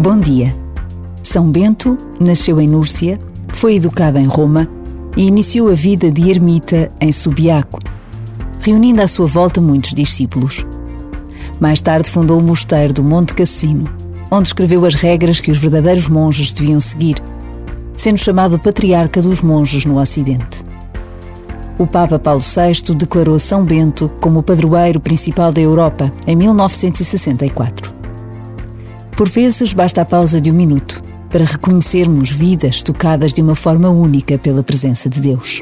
Bom dia. São Bento nasceu em Núrcia, foi educado em Roma e iniciou a vida de ermita em Subiaco, reunindo à sua volta muitos discípulos. Mais tarde fundou o mosteiro do Monte Cassino, onde escreveu as regras que os verdadeiros monges deviam seguir, sendo chamado patriarca dos monges no Ocidente. O Papa Paulo VI declarou São Bento como o padroeiro principal da Europa em 1964. Por vezes basta a pausa de um minuto para reconhecermos vidas tocadas de uma forma única pela presença de Deus.